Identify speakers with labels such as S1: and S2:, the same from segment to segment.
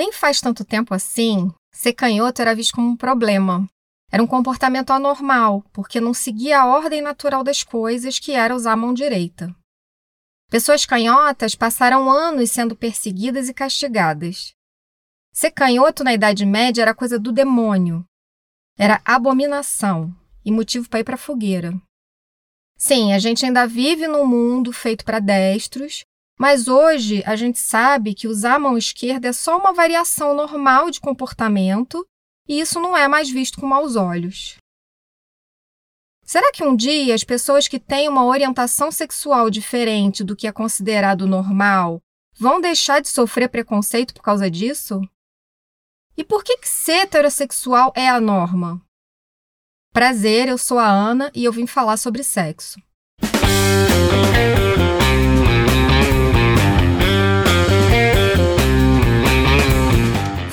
S1: Nem faz tanto tempo assim, ser canhoto era visto como um problema. Era um comportamento anormal, porque não seguia a ordem natural das coisas, que era usar a mão direita. Pessoas canhotas passaram anos sendo perseguidas e castigadas. Ser canhoto na Idade Média era coisa do demônio. Era abominação e motivo para ir para a fogueira. Sim, a gente ainda vive num mundo feito para destros, mas hoje a gente sabe que usar a mão esquerda é só uma variação normal de comportamento e isso não é mais visto com maus olhos. Será que um dia as pessoas que têm uma orientação sexual diferente do que é considerado normal vão deixar de sofrer preconceito por causa disso? E por que, que ser heterossexual é a norma? Prazer, eu sou a Ana e eu vim falar sobre sexo.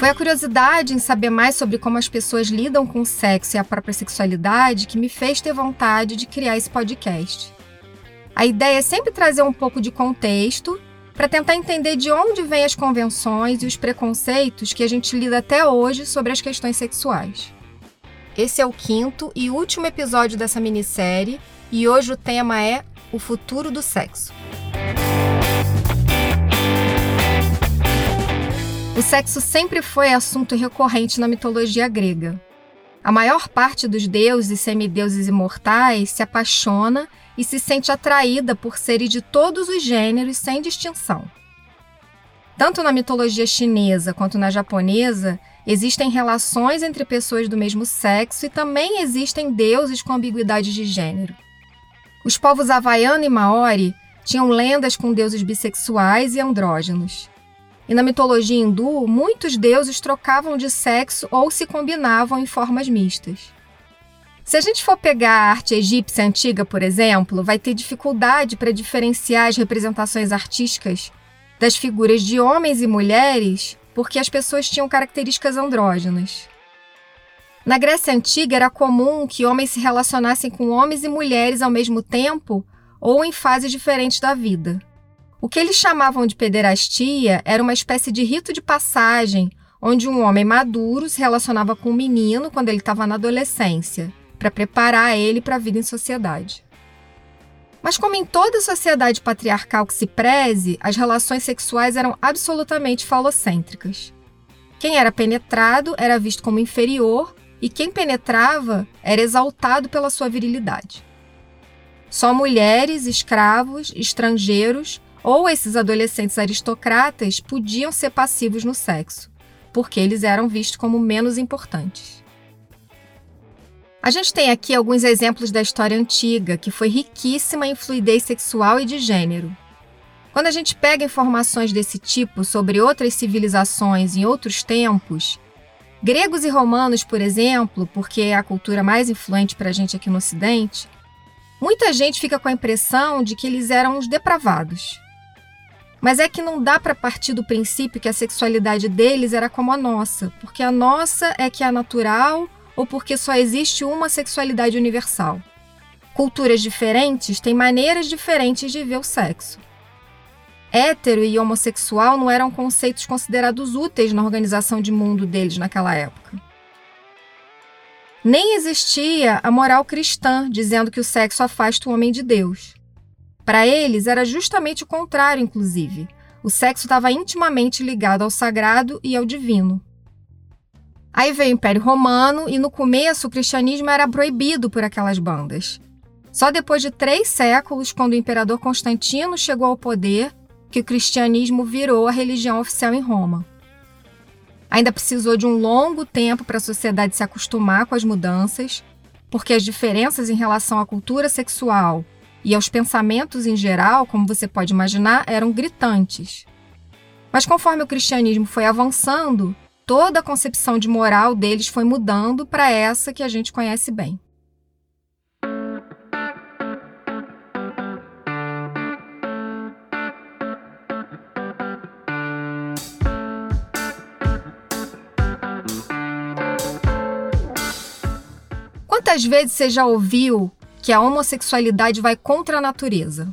S1: Foi a curiosidade em saber mais sobre como as pessoas lidam com o sexo e a própria sexualidade que me fez ter vontade de criar esse podcast. A ideia é sempre trazer um pouco de contexto para tentar entender de onde vêm as convenções e os preconceitos que a gente lida até hoje sobre as questões sexuais. Esse é o quinto e último episódio dessa minissérie e hoje o tema é o futuro do sexo. O sexo sempre foi assunto recorrente na mitologia grega. A maior parte dos deuses e semideuses imortais se apaixona e se sente atraída por seres de todos os gêneros sem distinção. Tanto na mitologia chinesa quanto na japonesa, existem relações entre pessoas do mesmo sexo e também existem deuses com ambiguidade de gênero. Os povos havaiano e maori tinham lendas com deuses bissexuais e andrógenos. E na mitologia hindu, muitos deuses trocavam de sexo ou se combinavam em formas mistas. Se a gente for pegar a arte egípcia antiga, por exemplo, vai ter dificuldade para diferenciar as representações artísticas das figuras de homens e mulheres, porque as pessoas tinham características andrógenas. Na Grécia Antiga era comum que homens se relacionassem com homens e mulheres ao mesmo tempo ou em fases diferentes da vida. O que eles chamavam de pederastia era uma espécie de rito de passagem, onde um homem maduro se relacionava com um menino quando ele estava na adolescência, para preparar ele para a vida em sociedade. Mas, como em toda sociedade patriarcal que se preze, as relações sexuais eram absolutamente falocêntricas. Quem era penetrado era visto como inferior e quem penetrava era exaltado pela sua virilidade. Só mulheres, escravos, estrangeiros ou esses adolescentes aristocratas podiam ser passivos no sexo, porque eles eram vistos como menos importantes. A gente tem aqui alguns exemplos da história antiga, que foi riquíssima em fluidez sexual e de gênero. Quando a gente pega informações desse tipo sobre outras civilizações em outros tempos, gregos e romanos, por exemplo, porque é a cultura mais influente para a gente aqui no Ocidente, muita gente fica com a impressão de que eles eram os depravados. Mas é que não dá para partir do princípio que a sexualidade deles era como a nossa, porque a nossa é que é natural ou porque só existe uma sexualidade universal. Culturas diferentes têm maneiras diferentes de ver o sexo. Hétero e homossexual não eram conceitos considerados úteis na organização de mundo deles naquela época. Nem existia a moral cristã dizendo que o sexo afasta o homem de Deus. Para eles, era justamente o contrário, inclusive. O sexo estava intimamente ligado ao sagrado e ao divino. Aí veio o Império Romano e no começo o cristianismo era proibido por aquelas bandas. Só depois de três séculos, quando o imperador Constantino chegou ao poder, que o cristianismo virou a religião oficial em Roma. Ainda precisou de um longo tempo para a sociedade se acostumar com as mudanças, porque as diferenças em relação à cultura sexual e aos pensamentos em geral, como você pode imaginar, eram gritantes. Mas conforme o cristianismo foi avançando, toda a concepção de moral deles foi mudando para essa que a gente conhece bem. Quantas vezes você já ouviu que a homossexualidade vai contra a natureza.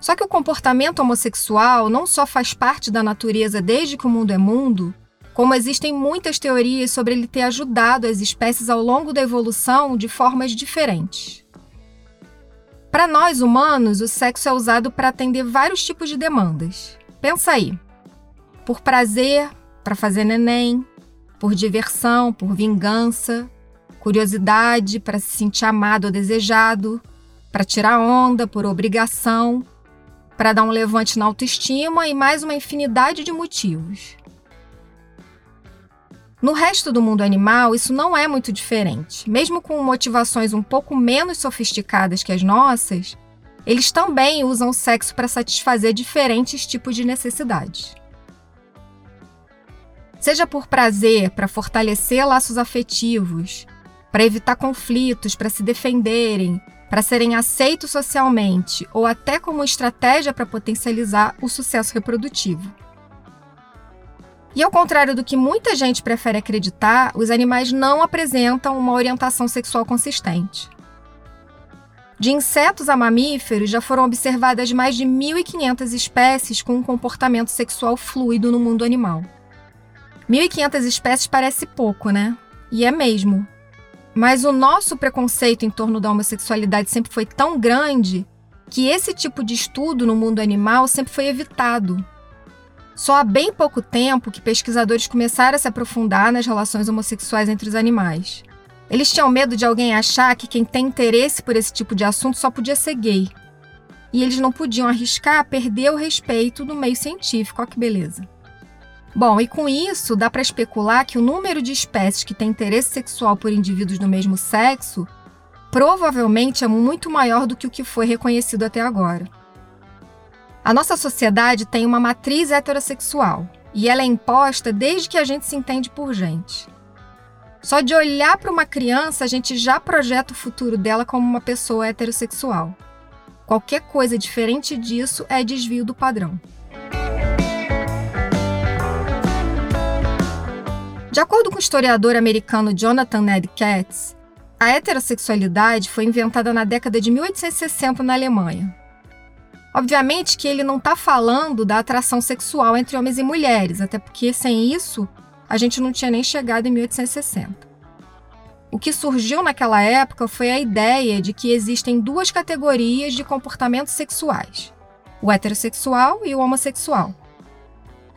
S1: Só que o comportamento homossexual não só faz parte da natureza desde que o mundo é mundo, como existem muitas teorias sobre ele ter ajudado as espécies ao longo da evolução de formas diferentes. Para nós humanos, o sexo é usado para atender vários tipos de demandas. Pensa aí: por prazer, para fazer neném, por diversão, por vingança, curiosidade, para se sentir amado ou desejado, para tirar onda, por obrigação, para dar um levante na autoestima e mais uma infinidade de motivos. No resto do mundo animal, isso não é muito diferente. Mesmo com motivações um pouco menos sofisticadas que as nossas, eles também usam o sexo para satisfazer diferentes tipos de necessidades. Seja por prazer, para fortalecer laços afetivos, para evitar conflitos, para se defenderem, para serem aceitos socialmente ou até como estratégia para potencializar o sucesso reprodutivo. E ao contrário do que muita gente prefere acreditar, os animais não apresentam uma orientação sexual consistente. De insetos a mamíferos, já foram observadas mais de 1.500 espécies com um comportamento sexual fluido no mundo animal. 1.500 espécies parece pouco, né? E é mesmo. Mas o nosso preconceito em torno da homossexualidade sempre foi tão grande que esse tipo de estudo no mundo animal sempre foi evitado. Só há bem pouco tempo que pesquisadores começaram a se aprofundar nas relações homossexuais entre os animais. Eles tinham medo de alguém achar que quem tem interesse por esse tipo de assunto só podia ser gay. E eles não podiam arriscar perder o respeito do meio científico. Olha que beleza. Bom, e com isso, dá para especular que o número de espécies que têm interesse sexual por indivíduos do mesmo sexo provavelmente é muito maior do que o que foi reconhecido até agora. A nossa sociedade tem uma matriz heterossexual e ela é imposta desde que a gente se entende por gente. Só de olhar para uma criança, a gente já projeta o futuro dela como uma pessoa heterossexual. Qualquer coisa diferente disso é desvio do padrão. De acordo com o historiador americano Jonathan Ned Katz, a heterossexualidade foi inventada na década de 1860 na Alemanha. Obviamente que ele não está falando da atração sexual entre homens e mulheres, até porque sem isso a gente não tinha nem chegado em 1860. O que surgiu naquela época foi a ideia de que existem duas categorias de comportamentos sexuais: o heterossexual e o homossexual.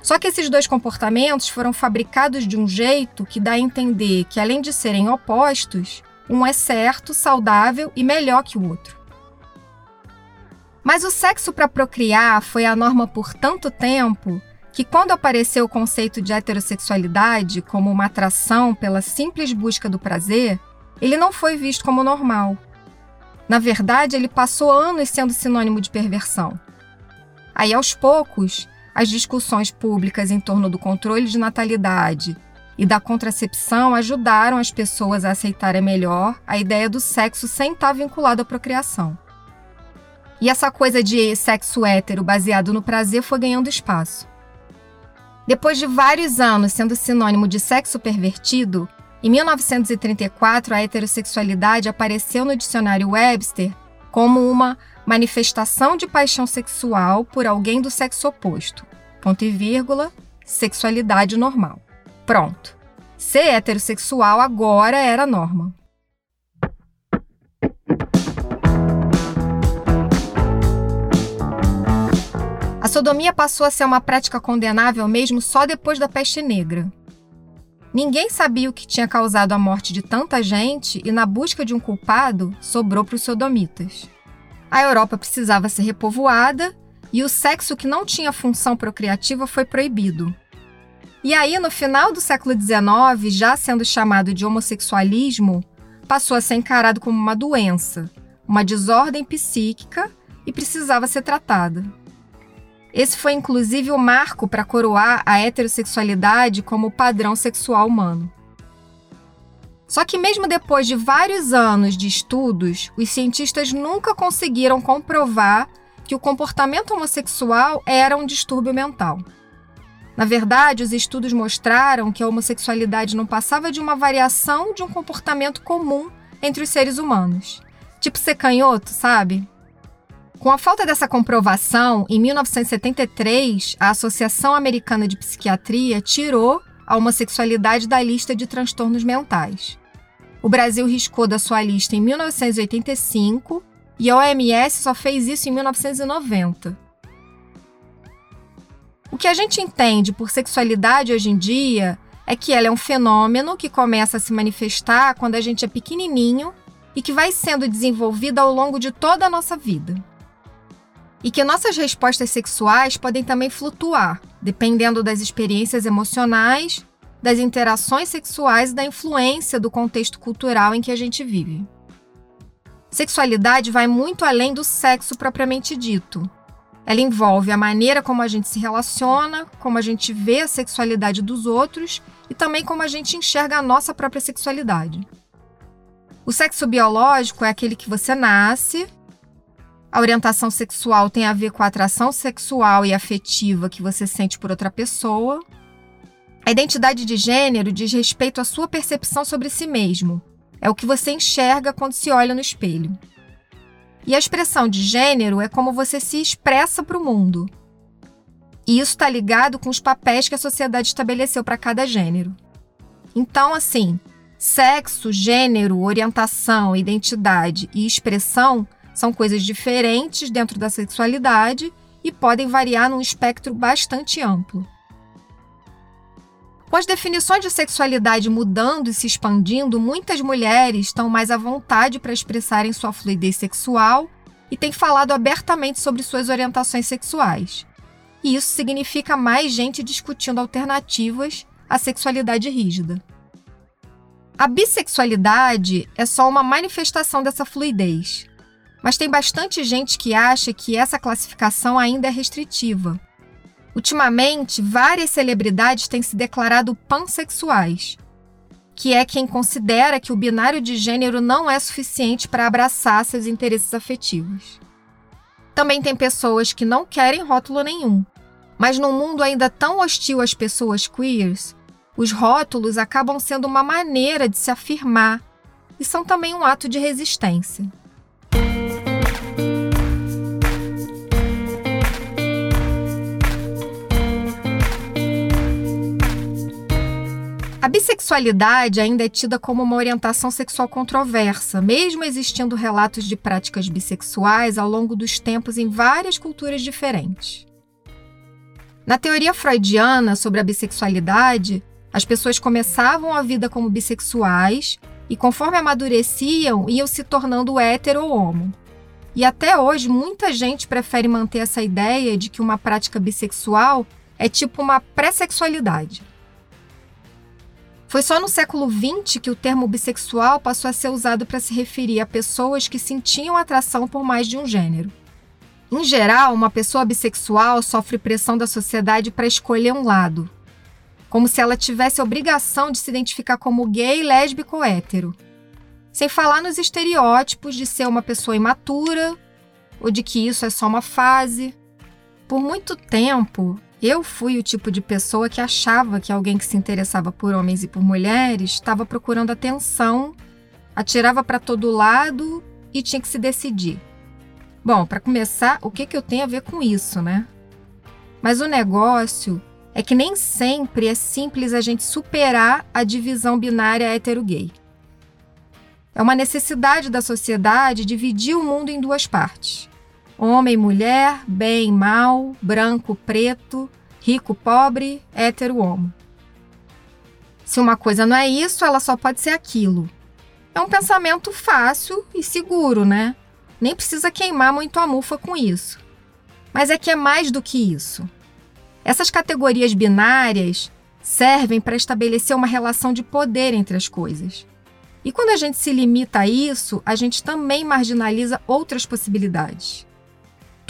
S1: Só que esses dois comportamentos foram fabricados de um jeito que dá a entender que, além de serem opostos, um é certo, saudável e melhor que o outro. Mas o sexo para procriar foi a norma por tanto tempo que, quando apareceu o conceito de heterossexualidade como uma atração pela simples busca do prazer, ele não foi visto como normal. Na verdade, ele passou anos sendo sinônimo de perversão. Aí, aos poucos, as discussões públicas em torno do controle de natalidade e da contracepção ajudaram as pessoas a aceitarem melhor a ideia do sexo sem estar vinculado à procriação. E essa coisa de sexo hétero baseado no prazer foi ganhando espaço. Depois de vários anos sendo sinônimo de sexo pervertido, em 1934 a heterossexualidade apareceu no dicionário Webster como uma manifestação de paixão sexual por alguém do sexo oposto. Ponto e vírgula, sexualidade normal. Pronto. Ser heterossexual agora era norma. A sodomia passou a ser uma prática condenável mesmo só depois da peste negra. Ninguém sabia o que tinha causado a morte de tanta gente e, na busca de um culpado, sobrou para os sodomitas. A Europa precisava ser repovoada e o sexo que não tinha função procriativa foi proibido. E aí, no final do século XIX, já sendo chamado de homossexualismo, passou a ser encarado como uma doença, uma desordem psíquica e precisava ser tratada. Esse foi inclusive o marco para coroar a heterossexualidade como padrão sexual humano. Só que, mesmo depois de vários anos de estudos, os cientistas nunca conseguiram comprovar que o comportamento homossexual era um distúrbio mental. Na verdade, os estudos mostraram que a homossexualidade não passava de uma variação de um comportamento comum entre os seres humanos. Tipo ser canhoto, sabe? Com a falta dessa comprovação, em 1973, a Associação Americana de Psiquiatria tirou a homossexualidade da lista de transtornos mentais. O Brasil riscou da sua lista em 1985 e a OMS só fez isso em 1990. O que a gente entende por sexualidade hoje em dia é que ela é um fenômeno que começa a se manifestar quando a gente é pequenininho e que vai sendo desenvolvida ao longo de toda a nossa vida. E que nossas respostas sexuais podem também flutuar, dependendo das experiências emocionais, das interações sexuais e da influência do contexto cultural em que a gente vive. Sexualidade vai muito além do sexo propriamente dito. Ela envolve a maneira como a gente se relaciona, como a gente vê a sexualidade dos outros e também como a gente enxerga a nossa própria sexualidade. O sexo biológico é aquele que você nasce a orientação sexual tem a ver com a atração sexual e afetiva que você sente por outra pessoa. A identidade de gênero diz respeito à sua percepção sobre si mesmo. É o que você enxerga quando se olha no espelho. E a expressão de gênero é como você se expressa para o mundo. E isso está ligado com os papéis que a sociedade estabeleceu para cada gênero. Então, assim, sexo, gênero, orientação, identidade e expressão são coisas diferentes dentro da sexualidade e podem variar num espectro bastante amplo. Com as definições de sexualidade mudando e se expandindo, muitas mulheres estão mais à vontade para expressarem sua fluidez sexual e têm falado abertamente sobre suas orientações sexuais. E isso significa mais gente discutindo alternativas à sexualidade rígida. A bissexualidade é só uma manifestação dessa fluidez. Mas tem bastante gente que acha que essa classificação ainda é restritiva. Ultimamente, várias celebridades têm se declarado pansexuais, que é quem considera que o binário de gênero não é suficiente para abraçar seus interesses afetivos. Também tem pessoas que não querem rótulo nenhum, mas num mundo ainda tão hostil às pessoas queers, os rótulos acabam sendo uma maneira de se afirmar e são também um ato de resistência. A bissexualidade ainda é tida como uma orientação sexual controversa, mesmo existindo relatos de práticas bissexuais ao longo dos tempos em várias culturas diferentes. Na teoria freudiana sobre a bissexualidade, as pessoas começavam a vida como bissexuais e, conforme amadureciam, iam se tornando hétero ou homo. E até hoje, muita gente prefere manter essa ideia de que uma prática bissexual é tipo uma pré-sexualidade. Foi só no século XX que o termo bissexual passou a ser usado para se referir a pessoas que sentiam atração por mais de um gênero. Em geral, uma pessoa bissexual sofre pressão da sociedade para escolher um lado, como se ela tivesse a obrigação de se identificar como gay, lésbico ou hétero. Sem falar nos estereótipos de ser uma pessoa imatura ou de que isso é só uma fase. Por muito tempo, eu fui o tipo de pessoa que achava que alguém que se interessava por homens e por mulheres estava procurando atenção, atirava para todo lado e tinha que se decidir. Bom, para começar, o que, que eu tenho a ver com isso, né? Mas o negócio é que nem sempre é simples a gente superar a divisão binária hétero-gay. É uma necessidade da sociedade dividir o mundo em duas partes homem, mulher, bem, mal, branco, preto, rico, pobre, hétero, homo. Se uma coisa não é isso, ela só pode ser aquilo. É um pensamento fácil e seguro, né? Nem precisa queimar muito a mufa com isso. Mas é que é mais do que isso. Essas categorias binárias servem para estabelecer uma relação de poder entre as coisas. E quando a gente se limita a isso, a gente também marginaliza outras possibilidades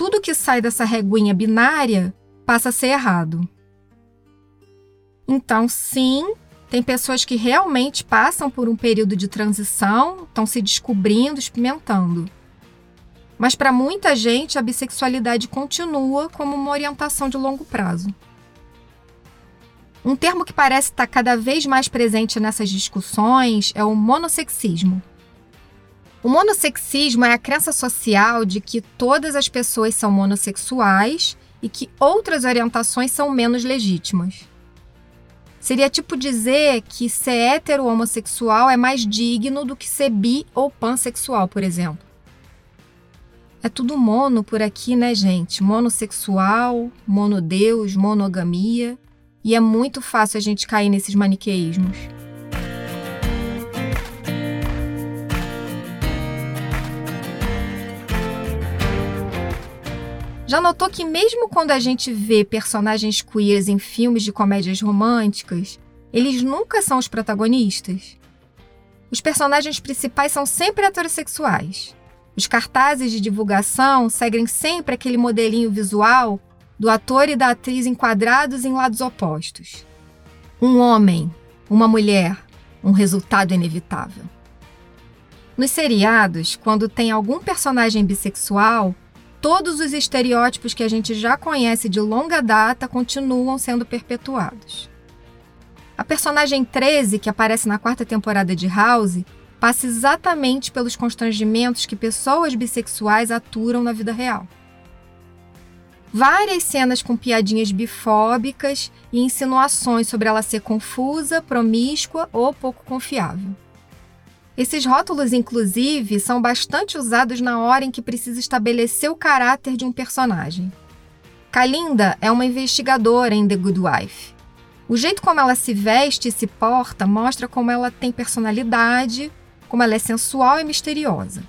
S1: tudo que sai dessa reguinha binária passa a ser errado. Então, sim, tem pessoas que realmente passam por um período de transição, estão se descobrindo, experimentando. Mas para muita gente, a bissexualidade continua como uma orientação de longo prazo. Um termo que parece estar cada vez mais presente nessas discussões é o monossexismo. O monossexismo é a crença social de que todas as pessoas são monossexuais e que outras orientações são menos legítimas. Seria tipo dizer que ser hétero homossexual é mais digno do que ser bi ou pansexual, por exemplo. É tudo mono por aqui, né, gente? Monossexual, monodeus, monogamia. E é muito fácil a gente cair nesses maniqueísmos. Já notou que, mesmo quando a gente vê personagens queers em filmes de comédias românticas, eles nunca são os protagonistas? Os personagens principais são sempre heterossexuais. Os cartazes de divulgação seguem sempre aquele modelinho visual do ator e da atriz enquadrados em lados opostos. Um homem, uma mulher, um resultado inevitável. Nos seriados, quando tem algum personagem bissexual, todos os estereótipos que a gente já conhece de longa data continuam sendo perpetuados. A personagem 13, que aparece na quarta temporada de House, passa exatamente pelos constrangimentos que pessoas bissexuais aturam na vida real. Várias cenas com piadinhas bifóbicas e insinuações sobre ela ser confusa, promíscua ou pouco confiável. Esses rótulos, inclusive, são bastante usados na hora em que precisa estabelecer o caráter de um personagem. Kalinda é uma investigadora em The Good Wife. O jeito como ela se veste e se porta mostra como ela tem personalidade, como ela é sensual e misteriosa.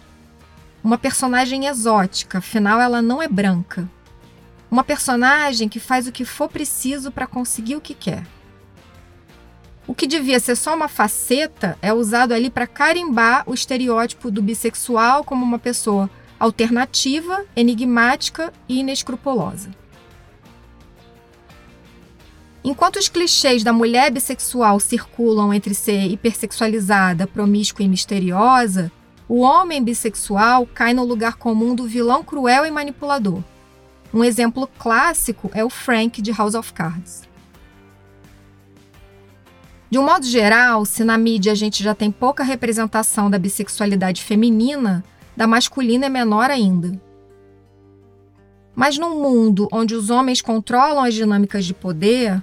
S1: Uma personagem exótica, afinal ela não é branca. Uma personagem que faz o que for preciso para conseguir o que quer. O que devia ser só uma faceta é usado ali para carimbar o estereótipo do bissexual como uma pessoa alternativa, enigmática e inescrupulosa. Enquanto os clichês da mulher bissexual circulam entre ser hipersexualizada, promíscua e misteriosa, o homem bissexual cai no lugar comum do vilão cruel e manipulador. Um exemplo clássico é o Frank de House of Cards. De um modo geral, se na mídia a gente já tem pouca representação da bissexualidade feminina, da masculina é menor ainda. Mas num mundo onde os homens controlam as dinâmicas de poder,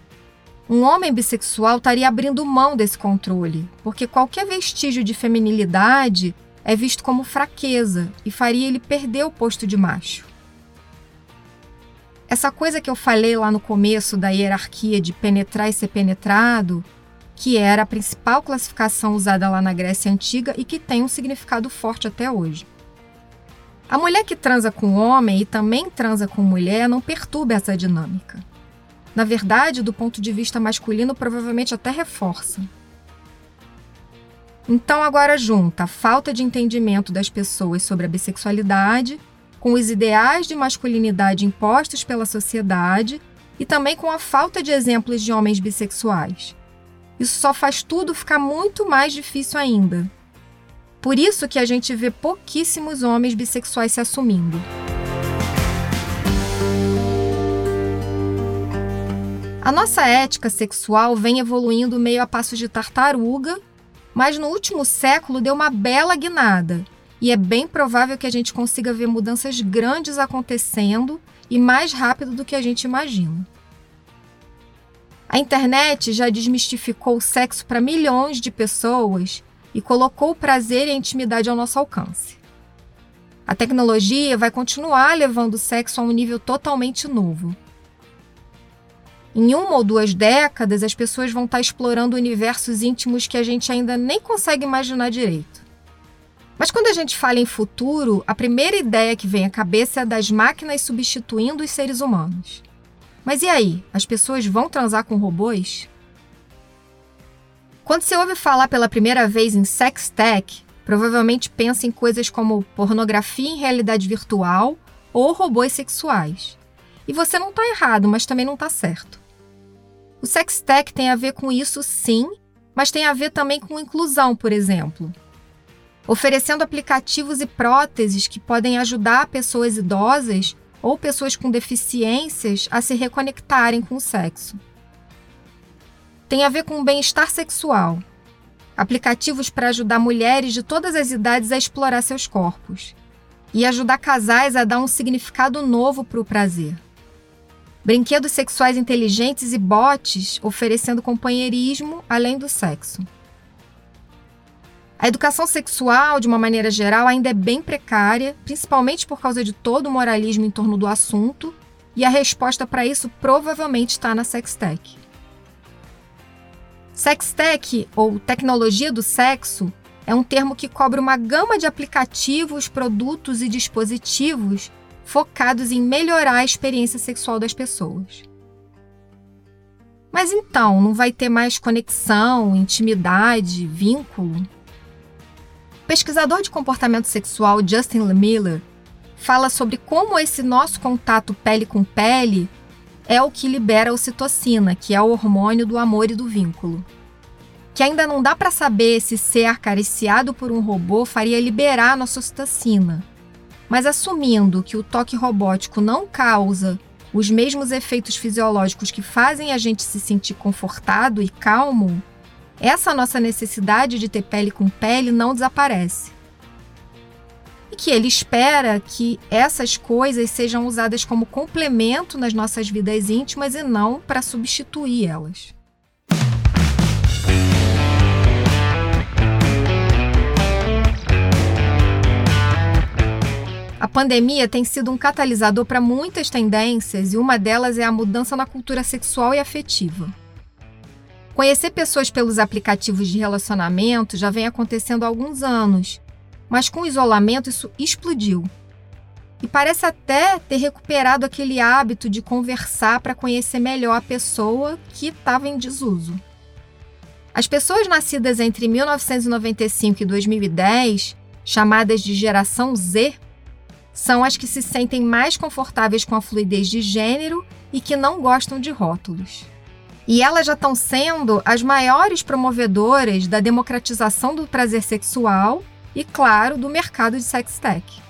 S1: um homem bissexual estaria abrindo mão desse controle, porque qualquer vestígio de feminilidade é visto como fraqueza e faria ele perder o posto de macho. Essa coisa que eu falei lá no começo da hierarquia de penetrar e ser penetrado que era a principal classificação usada lá na Grécia Antiga e que tem um significado forte até hoje. A mulher que transa com homem e também transa com mulher não perturba essa dinâmica. Na verdade, do ponto de vista masculino, provavelmente até reforça. Então, agora junta a falta de entendimento das pessoas sobre a bissexualidade com os ideais de masculinidade impostos pela sociedade e também com a falta de exemplos de homens bissexuais isso só faz tudo ficar muito mais difícil ainda. Por isso que a gente vê pouquíssimos homens bissexuais se assumindo. A nossa ética sexual vem evoluindo meio a passos de tartaruga, mas no último século deu uma bela guinada, e é bem provável que a gente consiga ver mudanças grandes acontecendo e mais rápido do que a gente imagina. A internet já desmistificou o sexo para milhões de pessoas e colocou o prazer e a intimidade ao nosso alcance. A tecnologia vai continuar levando o sexo a um nível totalmente novo. Em uma ou duas décadas, as pessoas vão estar explorando universos íntimos que a gente ainda nem consegue imaginar direito. Mas quando a gente fala em futuro, a primeira ideia que vem à cabeça é a das máquinas substituindo os seres humanos. Mas e aí? As pessoas vão transar com robôs? Quando se ouve falar pela primeira vez em sex tech, provavelmente pensa em coisas como pornografia em realidade virtual ou robôs sexuais. E você não está errado, mas também não está certo. O sex tech tem a ver com isso sim, mas tem a ver também com inclusão, por exemplo. Oferecendo aplicativos e próteses que podem ajudar pessoas idosas ou pessoas com deficiências a se reconectarem com o sexo. Tem a ver com o bem-estar sexual. Aplicativos para ajudar mulheres de todas as idades a explorar seus corpos. E ajudar casais a dar um significado novo para o prazer. brinquedos sexuais inteligentes e bots oferecendo companheirismo além do sexo. A educação sexual, de uma maneira geral, ainda é bem precária, principalmente por causa de todo o moralismo em torno do assunto, e a resposta para isso provavelmente está na Sextech. Sextech, ou tecnologia do sexo, é um termo que cobre uma gama de aplicativos, produtos e dispositivos focados em melhorar a experiência sexual das pessoas. Mas então, não vai ter mais conexão, intimidade, vínculo? Pesquisador de comportamento sexual Justin Miller fala sobre como esse nosso contato pele com pele é o que libera a ocitocina, que é o hormônio do amor e do vínculo. Que ainda não dá para saber se ser acariciado por um robô faria liberar a nossa ocitocina, mas assumindo que o toque robótico não causa os mesmos efeitos fisiológicos que fazem a gente se sentir confortado e calmo, essa nossa necessidade de ter pele com pele não desaparece. E que ele espera que essas coisas sejam usadas como complemento nas nossas vidas íntimas e não para substituir elas. A pandemia tem sido um catalisador para muitas tendências e uma delas é a mudança na cultura sexual e afetiva. Conhecer pessoas pelos aplicativos de relacionamento já vem acontecendo há alguns anos, mas com o isolamento isso explodiu. E parece até ter recuperado aquele hábito de conversar para conhecer melhor a pessoa que estava em desuso. As pessoas nascidas entre 1995 e 2010, chamadas de geração Z, são as que se sentem mais confortáveis com a fluidez de gênero e que não gostam de rótulos. E elas já estão sendo as maiores promovedoras da democratização do prazer sexual e, claro, do mercado de sextech.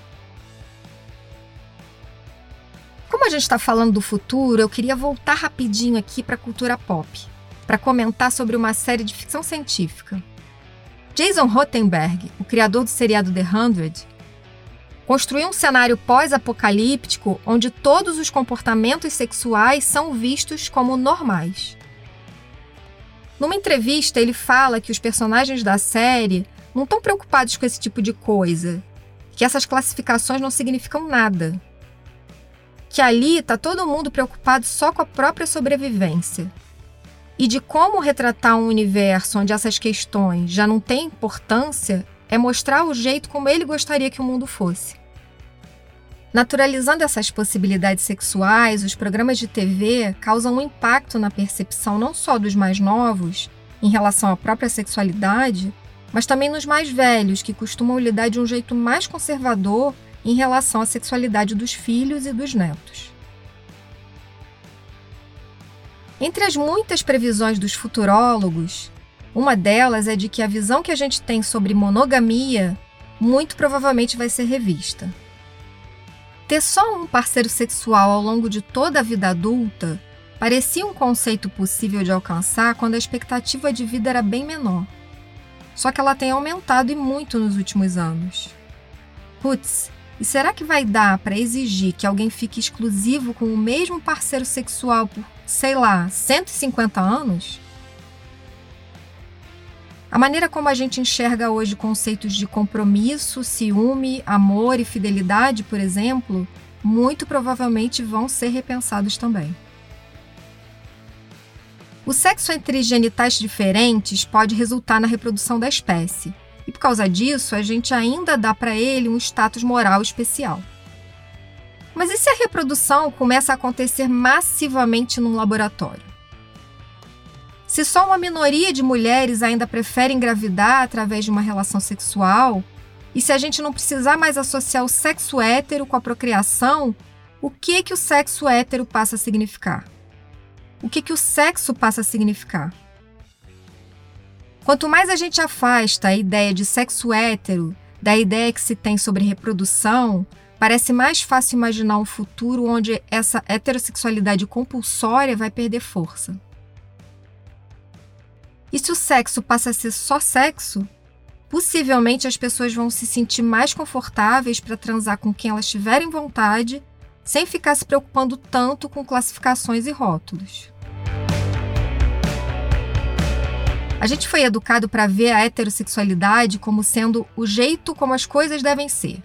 S1: Como a gente está falando do futuro, eu queria voltar rapidinho aqui para a cultura pop, para comentar sobre uma série de ficção científica. Jason Rottenberg, o criador do seriado The Hundred, construir um cenário pós-apocalíptico onde todos os comportamentos sexuais são vistos como normais. Numa entrevista, ele fala que os personagens da série não estão preocupados com esse tipo de coisa, que essas classificações não significam nada. Que ali está todo mundo preocupado só com a própria sobrevivência. E de como retratar um universo onde essas questões já não têm importância é mostrar o jeito como ele gostaria que o mundo fosse. Naturalizando essas possibilidades sexuais, os programas de TV causam um impacto na percepção não só dos mais novos em relação à própria sexualidade, mas também nos mais velhos, que costumam lidar de um jeito mais conservador em relação à sexualidade dos filhos e dos netos. Entre as muitas previsões dos futurólogos, uma delas é de que a visão que a gente tem sobre monogamia muito provavelmente vai ser revista. Ter só um parceiro sexual ao longo de toda a vida adulta parecia um conceito possível de alcançar quando a expectativa de vida era bem menor. Só que ela tem aumentado e muito nos últimos anos. Putz, e será que vai dar para exigir que alguém fique exclusivo com o mesmo parceiro sexual por, sei lá, 150 anos? A maneira como a gente enxerga hoje conceitos de compromisso, ciúme, amor e fidelidade, por exemplo, muito provavelmente vão ser repensados também. O sexo entre genitais diferentes pode resultar na reprodução da espécie, e por causa disso, a gente ainda dá para ele um status moral especial. Mas e se a reprodução começa a acontecer massivamente num laboratório? Se só uma minoria de mulheres ainda prefere engravidar através de uma relação sexual, e se a gente não precisar mais associar o sexo hétero com a procriação, o que que o sexo hétero passa a significar? O que que o sexo passa a significar? Quanto mais a gente afasta a ideia de sexo hétero da ideia que se tem sobre reprodução, parece mais fácil imaginar um futuro onde essa heterossexualidade compulsória vai perder força. E se o sexo passa a ser só sexo, possivelmente as pessoas vão se sentir mais confortáveis para transar com quem elas tiverem vontade sem ficar se preocupando tanto com classificações e rótulos. A gente foi educado para ver a heterossexualidade como sendo o jeito como as coisas devem ser.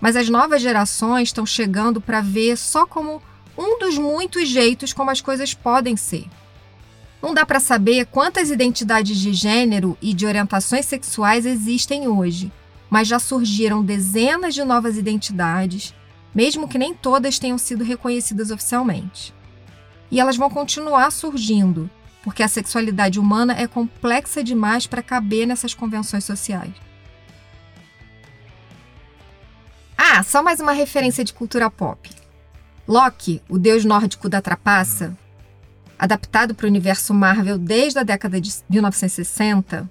S1: Mas as novas gerações estão chegando para ver só como um dos muitos jeitos como as coisas podem ser. Não dá para saber quantas identidades de gênero e de orientações sexuais existem hoje, mas já surgiram dezenas de novas identidades, mesmo que nem todas tenham sido reconhecidas oficialmente. E elas vão continuar surgindo, porque a sexualidade humana é complexa demais para caber nessas convenções sociais. Ah, só mais uma referência de cultura pop. Loki, o deus nórdico da trapaça, adaptado para o universo Marvel desde a década de 1960,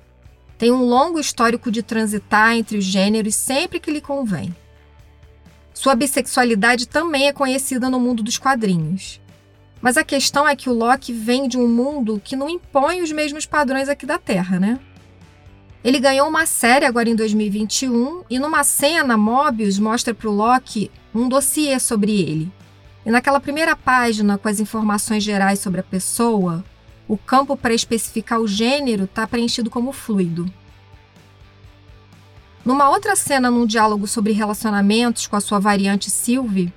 S1: tem um longo histórico de transitar entre os gêneros sempre que lhe convém. Sua bissexualidade também é conhecida no mundo dos quadrinhos. Mas a questão é que o Loki vem de um mundo que não impõe os mesmos padrões aqui da Terra, né? Ele ganhou uma série agora em 2021 e numa cena Mobius mostra para o Loki um dossiê sobre ele. E naquela primeira página com as informações gerais sobre a pessoa, o campo para especificar o gênero está preenchido como fluido. Numa outra cena, num diálogo sobre relacionamentos com a sua variante Sylvie,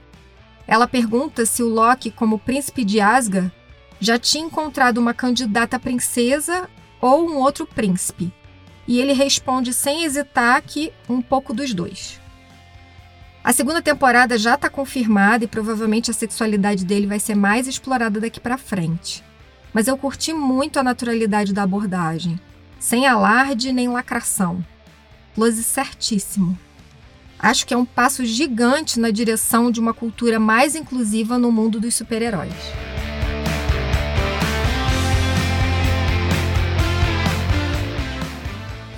S1: ela pergunta se o Loki, como príncipe de Asgard, já tinha encontrado uma candidata princesa ou um outro príncipe. E ele responde sem hesitar que um pouco dos dois. A segunda temporada já está confirmada e provavelmente a sexualidade dele vai ser mais explorada daqui para frente. Mas eu curti muito a naturalidade da abordagem, sem alarde nem lacração. Close certíssimo. Acho que é um passo gigante na direção de uma cultura mais inclusiva no mundo dos super-heróis.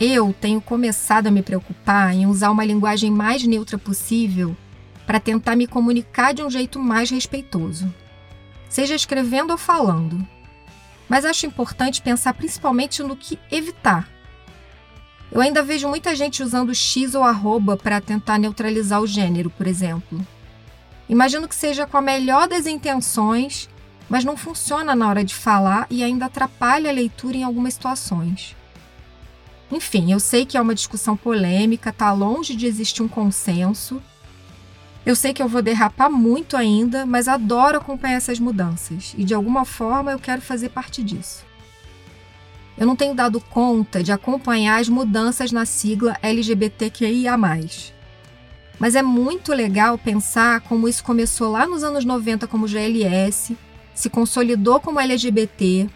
S1: Eu tenho começado a me preocupar em usar uma linguagem mais neutra possível para tentar me comunicar de um jeito mais respeitoso, seja escrevendo ou falando. Mas acho importante pensar principalmente no que evitar eu ainda vejo muita gente usando X ou arroba para tentar neutralizar o gênero, por exemplo. Imagino que seja com a melhor das intenções, mas não funciona na hora de falar e ainda atrapalha a leitura em algumas situações. Enfim, eu sei que é uma discussão polêmica, está longe de existir um consenso. Eu sei que eu vou derrapar muito ainda, mas adoro acompanhar essas mudanças e de alguma forma eu quero fazer parte disso eu não tenho dado conta de acompanhar as mudanças na sigla LGBTQIA. Mas é muito legal pensar como isso começou lá nos anos 90 como GLS, se consolidou como LGBT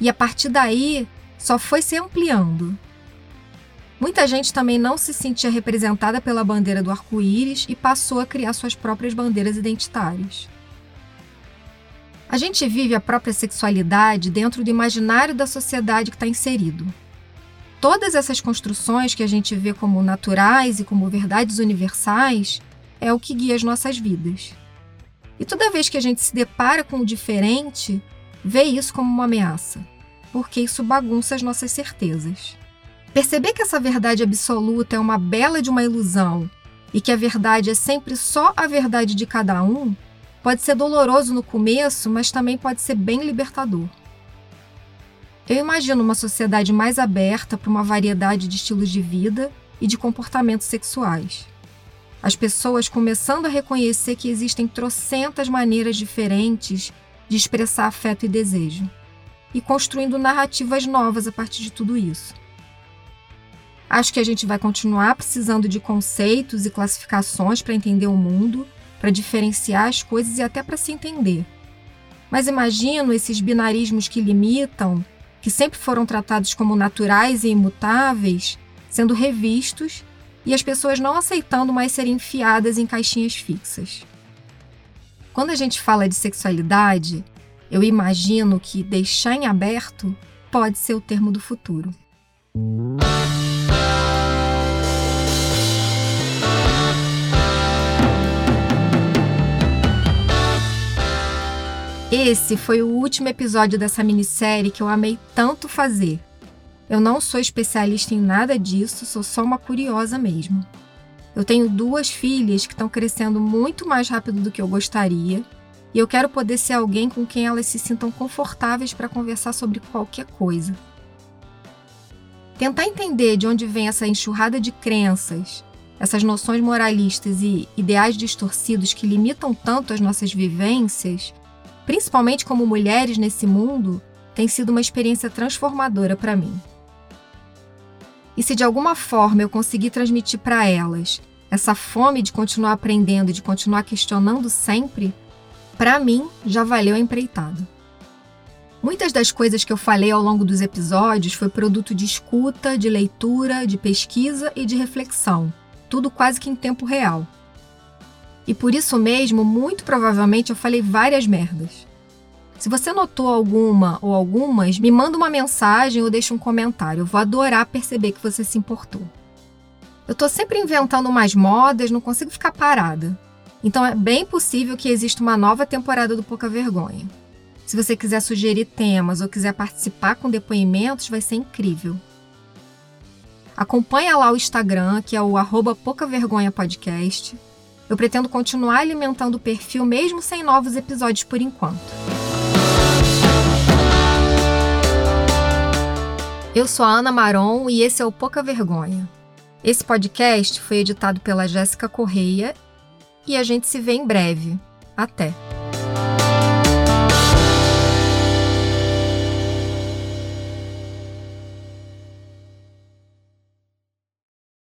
S1: e a partir daí só foi se ampliando. Muita gente também não se sentia representada pela bandeira do arco-íris e passou a criar suas próprias bandeiras identitárias. A gente vive a própria sexualidade dentro do imaginário da sociedade que está inserido. Todas essas construções que a gente vê como naturais e como verdades universais é o que guia as nossas vidas. E toda vez que a gente se depara com o diferente, vê isso como uma ameaça, porque isso bagunça as nossas certezas. Perceber que essa verdade absoluta é uma bela de uma ilusão e que a verdade é sempre só a verdade de cada um Pode ser doloroso no começo, mas também pode ser bem libertador. Eu imagino uma sociedade mais aberta para uma variedade de estilos de vida e de comportamentos sexuais. As pessoas começando a reconhecer que existem trocentas maneiras diferentes de expressar afeto e desejo, e construindo narrativas novas a partir de tudo isso. Acho que a gente vai continuar precisando de conceitos e classificações para entender o mundo para diferenciar as coisas e até para se entender. Mas imagino esses binarismos que limitam, que sempre foram tratados como naturais e imutáveis, sendo revistos e as pessoas não aceitando mais serem enfiadas em caixinhas fixas. Quando a gente fala de sexualidade, eu imagino que deixar em aberto pode ser o termo do futuro. Esse foi o último episódio dessa minissérie que eu amei tanto fazer. Eu não sou especialista em nada disso, sou só uma curiosa mesmo. Eu tenho duas filhas que estão crescendo muito mais rápido do que eu gostaria, e eu quero poder ser alguém com quem elas se sintam confortáveis para conversar sobre qualquer coisa. Tentar entender de onde vem essa enxurrada de crenças, essas noções moralistas e ideais distorcidos que limitam tanto as nossas vivências, principalmente como mulheres nesse mundo, tem sido uma experiência transformadora para mim. E se de alguma forma eu conseguir transmitir para elas essa fome de continuar aprendendo e de continuar questionando sempre, para mim já valeu a empreitada. Muitas das coisas que eu falei ao longo dos episódios foi produto de escuta, de leitura, de pesquisa e de reflexão, tudo quase que em tempo real. E por isso mesmo, muito provavelmente eu falei várias merdas. Se você notou alguma ou algumas, me manda uma mensagem ou deixa um comentário. Eu vou adorar perceber que você se importou. Eu tô sempre inventando mais modas, não consigo ficar parada. Então é bem possível que exista uma nova temporada do Pouca Vergonha. Se você quiser sugerir temas ou quiser participar com depoimentos, vai ser incrível. Acompanha lá o Instagram, que é o arroba Pouca Vergonha Podcast. Eu pretendo continuar alimentando o perfil mesmo sem novos episódios por enquanto. Eu sou a Ana Maron e esse é o Pouca Vergonha. Esse podcast foi editado pela Jéssica Correia e a gente se vê em breve. Até!